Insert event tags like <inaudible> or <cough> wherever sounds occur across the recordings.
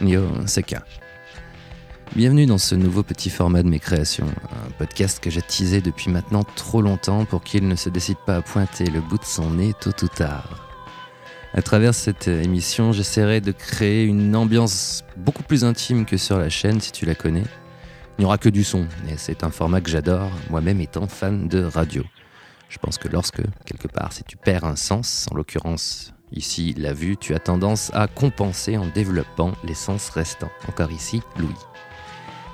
Yo, c'est K. Bienvenue dans ce nouveau petit format de mes créations, un podcast que j'ai teasé depuis maintenant trop longtemps pour qu'il ne se décide pas à pointer le bout de son nez tôt ou tard. À travers cette émission, j'essaierai de créer une ambiance beaucoup plus intime que sur la chaîne si tu la connais. Il n'y aura que du son, et c'est un format que j'adore, moi-même étant fan de radio. Je pense que lorsque, quelque part, si tu perds un sens, en l'occurrence ici la vue, tu as tendance à compenser en développant les sens restants. Encore ici, Louis.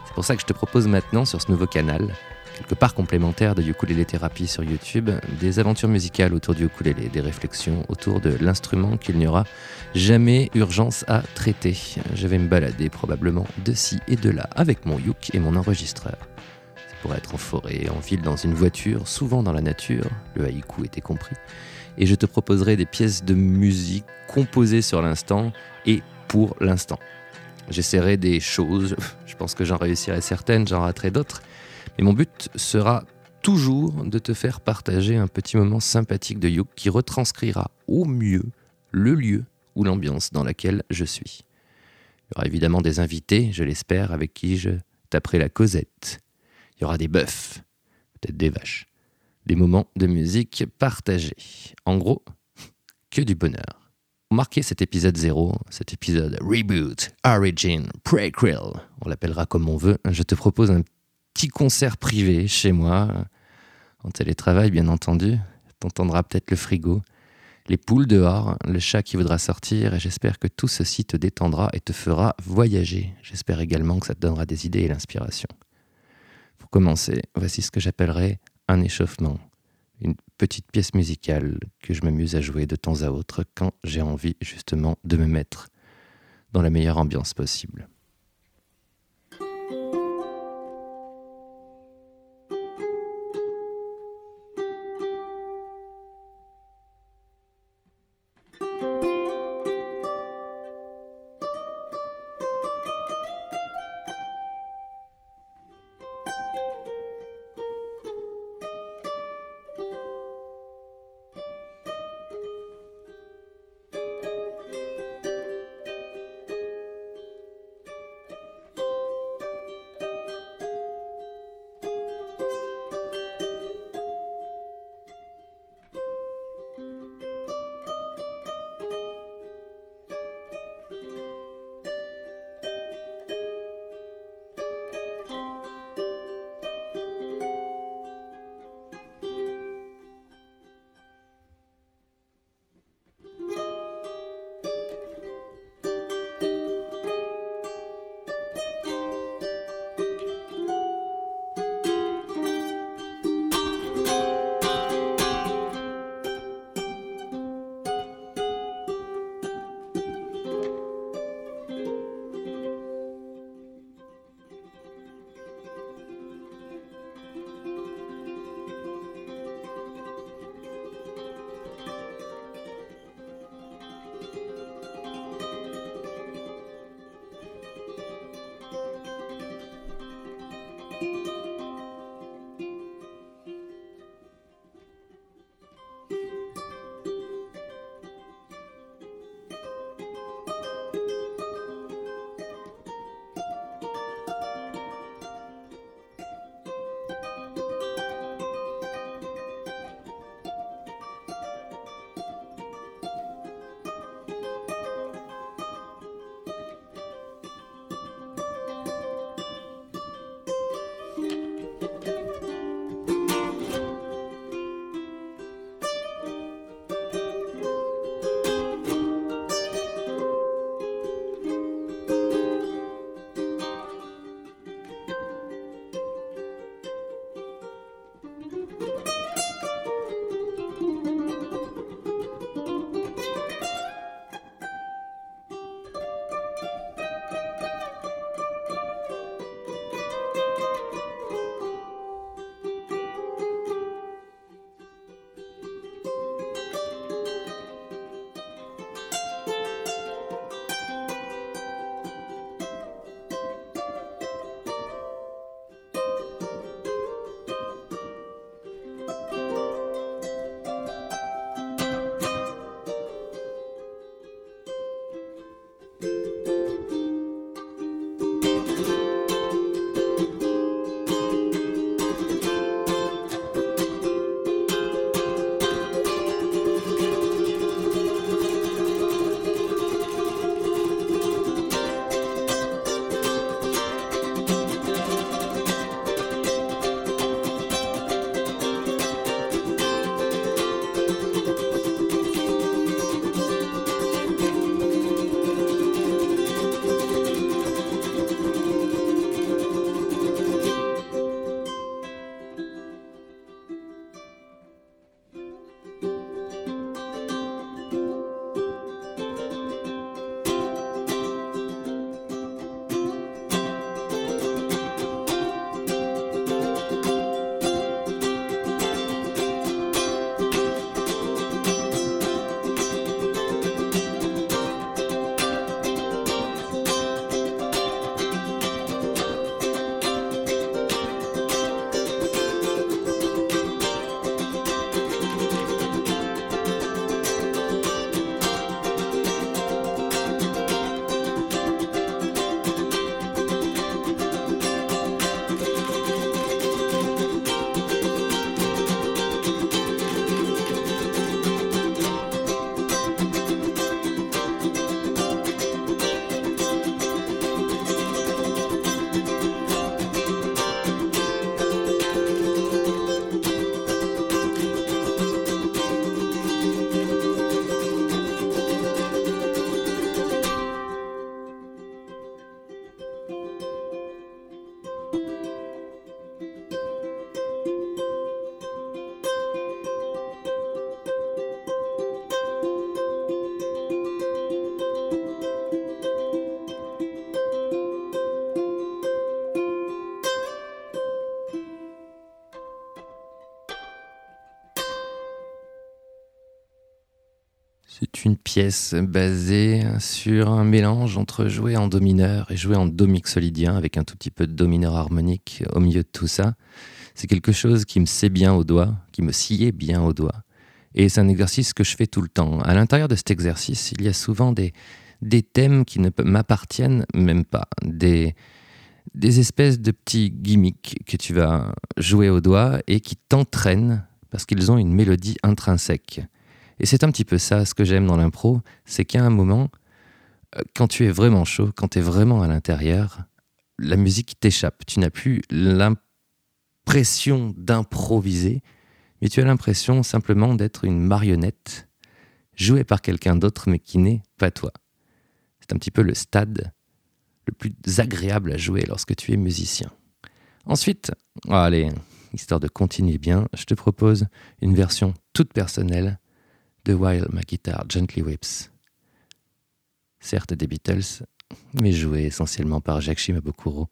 C'est pour ça que je te propose maintenant sur ce nouveau canal, quelque part complémentaire de Ukulele Thérapie sur YouTube, des aventures musicales autour du ukulélé, des réflexions autour de l'instrument qu'il n'y aura jamais urgence à traiter. Je vais me balader probablement de ci et de là avec mon yuk et mon enregistreur pour être en forêt, en ville, dans une voiture, souvent dans la nature, le haïku était compris, et je te proposerai des pièces de musique composées sur l'instant et pour l'instant. J'essaierai des choses, <laughs> je pense que j'en réussirai certaines, j'en raterai d'autres, mais mon but sera toujours de te faire partager un petit moment sympathique de yoke qui retranscrira au mieux le lieu ou l'ambiance dans laquelle je suis. Il y aura évidemment des invités, je l'espère, avec qui je taperai la causette. Il y aura des bœufs, peut-être des vaches, des moments de musique partagés. En gros, <laughs> que du bonheur. Pour marquer cet épisode 0, cet épisode Reboot, Origin, Prequel, on l'appellera comme on veut, je te propose un petit concert privé chez moi, en télétravail bien entendu. T'entendras peut-être le frigo, les poules dehors, le chat qui voudra sortir, et j'espère que tout ceci te détendra et te fera voyager. J'espère également que ça te donnera des idées et l'inspiration. Commencer, voici ce que j'appellerais un échauffement, une petite pièce musicale que je m'amuse à jouer de temps à autre quand j'ai envie justement de me mettre dans la meilleure ambiance possible. Une pièce basée sur un mélange entre jouer en do mineur et jouer en do mixolydien avec un tout petit peu de do mineur harmonique au milieu de tout ça. C'est quelque chose qui me sait bien au doigt, qui me sciait bien au doigt. Et c'est un exercice que je fais tout le temps. À l'intérieur de cet exercice, il y a souvent des, des thèmes qui ne m'appartiennent même pas, des, des espèces de petits gimmicks que tu vas jouer au doigt et qui t'entraînent parce qu'ils ont une mélodie intrinsèque. Et c'est un petit peu ça, ce que j'aime dans l'impro, c'est qu'à un moment, euh, quand tu es vraiment chaud, quand tu es vraiment à l'intérieur, la musique t'échappe. Tu n'as plus l'impression d'improviser, mais tu as l'impression simplement d'être une marionnette jouée par quelqu'un d'autre, mais qui n'est pas toi. C'est un petit peu le stade le plus agréable à jouer lorsque tu es musicien. Ensuite, allez, histoire de continuer bien, je te propose une version toute personnelle de While My Guitar Gently Whips. Certes des Beatles, mais joué essentiellement par Jacques Shimabukuro.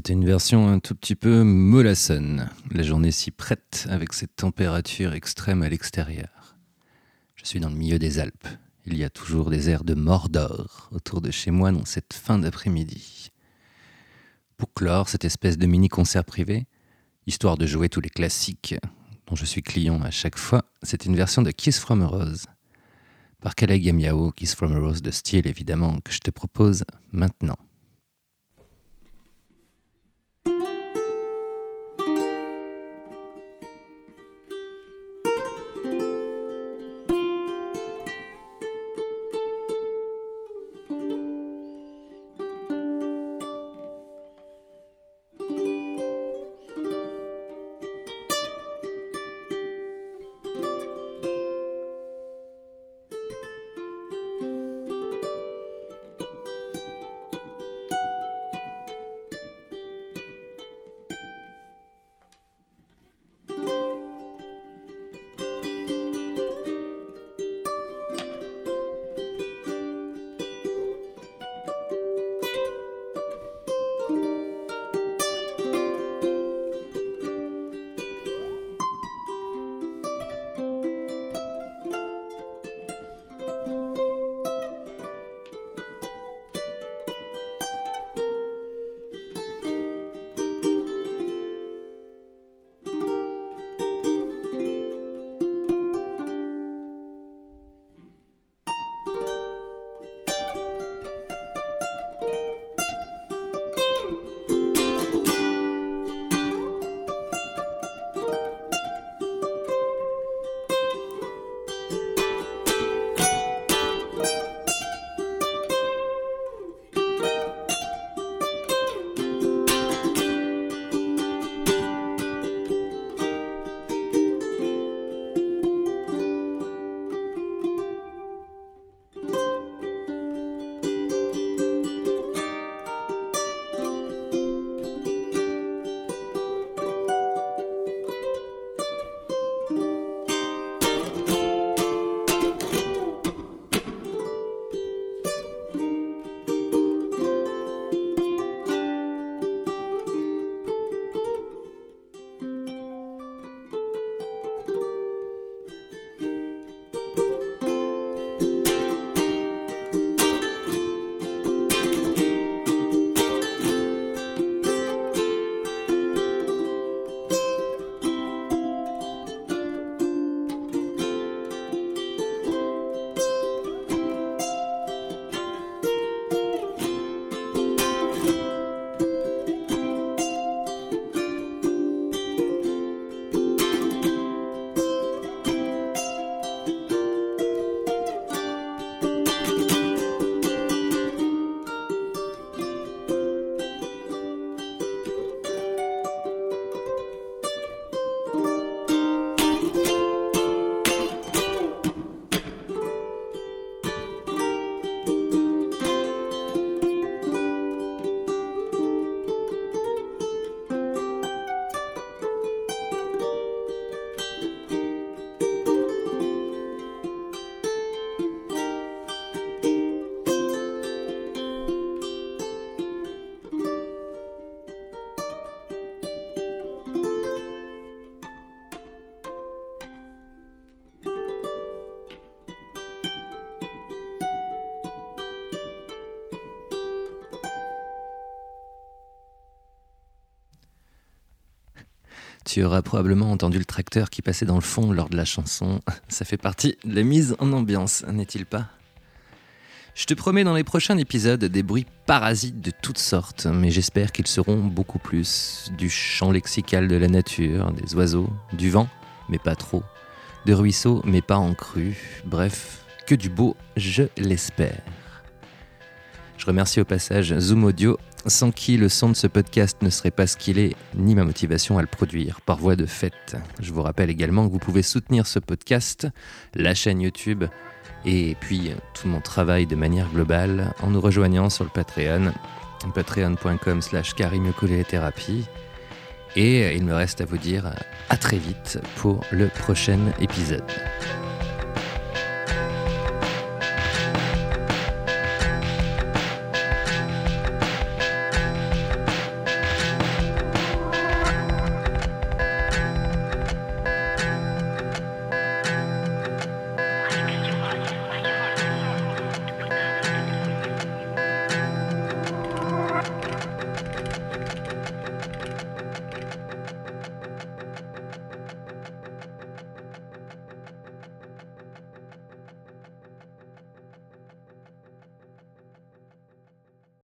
C'était une version un tout petit peu mollassonne. La journée s'y prête avec cette température extrême à l'extérieur. Je suis dans le milieu des Alpes. Il y a toujours des airs de Mordor autour de chez moi dans cette fin d'après-midi. Pour clore cette espèce de mini-concert privé, histoire de jouer tous les classiques dont je suis client à chaque fois, c'est une version de Kiss from a Rose. Par Kale Gamiao, Kiss from a Rose de style évidemment, que je te propose maintenant. Tu auras probablement entendu le tracteur qui passait dans le fond lors de la chanson. <laughs> Ça fait partie de la mise en ambiance, n'est-il pas? Je te promets dans les prochains épisodes des bruits parasites de toutes sortes, mais j'espère qu'ils seront beaucoup plus du chant lexical de la nature, des oiseaux, du vent, mais pas trop, de ruisseaux, mais pas en crue, bref, que du beau, je l'espère. Je remercie au passage Zoom Audio sans qui le son de ce podcast ne serait pas ce qu'il est, ni ma motivation à le produire, par voie de fait. Je vous rappelle également que vous pouvez soutenir ce podcast, la chaîne YouTube, et puis tout mon travail de manière globale en nous rejoignant sur le Patreon, patreon.com slash thérapie. Et il me reste à vous dire à très vite pour le prochain épisode.